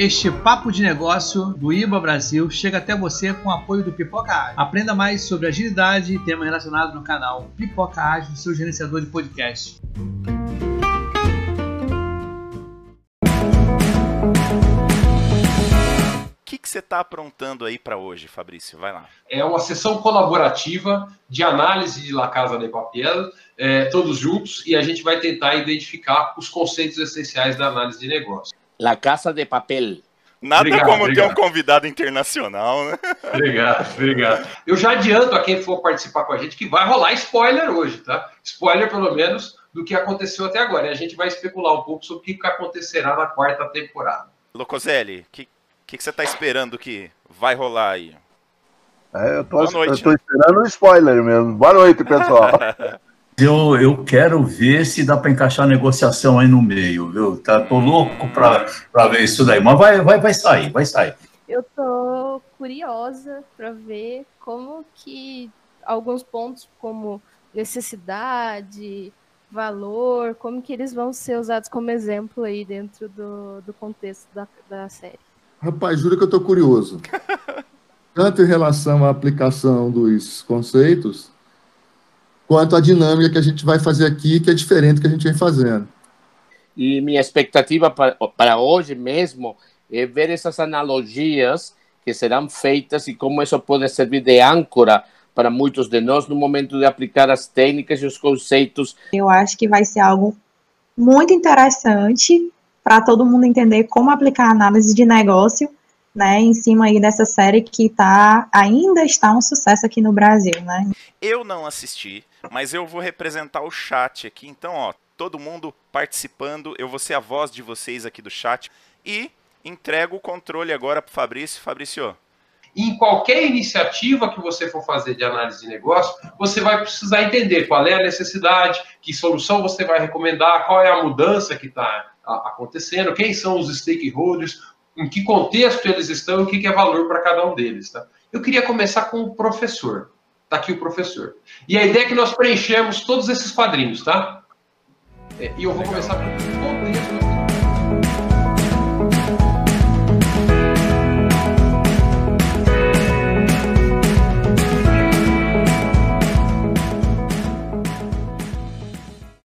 Este papo de negócio do IBA Brasil chega até você com o apoio do Pipoca Ágil. Aprenda mais sobre agilidade e temas relacionados no canal Pipoca Ágil, seu gerenciador de podcast. O que que você está aprontando aí para hoje, Fabrício? Vai lá. É uma sessão colaborativa de análise de La Casa de Papel, é, todos juntos, e a gente vai tentar identificar os conceitos essenciais da análise de negócio. La Casa de Papel. Nada Obrigado, como ter obrigado. um convidado internacional, né? Obrigado, obrigado. Eu já adianto a quem for participar com a gente que vai rolar spoiler hoje, tá? Spoiler, pelo menos, do que aconteceu até agora. E a gente vai especular um pouco sobre o que acontecerá na quarta temporada. Locoselli, o que, que, que você está esperando que vai rolar aí? É, eu, tô, Boa noite. eu tô esperando um spoiler mesmo. Boa noite, pessoal. Eu, eu quero ver se dá para encaixar a negociação aí no meio, viu? Tá, tô louco para ver isso daí, mas vai, vai, vai sair, vai sair. Eu tô curiosa para ver como que alguns pontos como necessidade, valor, como que eles vão ser usados como exemplo aí dentro do, do contexto da, da série. Rapaz, juro que eu estou curioso. Tanto em relação à aplicação dos conceitos, quanto à dinâmica que a gente vai fazer aqui, que é diferente do que a gente vem fazendo. E minha expectativa para, para hoje mesmo é ver essas analogias que serão feitas e como isso pode servir de âncora para muitos de nós no momento de aplicar as técnicas e os conceitos Eu acho que vai ser algo muito interessante para todo mundo entender como aplicar a análise de negócio, né, em cima aí dessa série que tá, ainda está um sucesso aqui no Brasil, né? Eu não assisti, mas eu vou representar o chat aqui. Então, ó, todo mundo participando, eu vou ser a voz de vocês aqui do chat e entrego o controle agora pro Fabrício. Fabrício, em qualquer iniciativa que você for fazer de análise de negócio, você vai precisar entender qual é a necessidade, que solução você vai recomendar, qual é a mudança que está acontecendo, quem são os stakeholders, em que contexto eles estão e o que é valor para cada um deles. Tá? Eu queria começar com o professor. Está aqui o professor. E a ideia é que nós preenchemos todos esses quadrinhos, tá? É, E eu vou começar com o contexto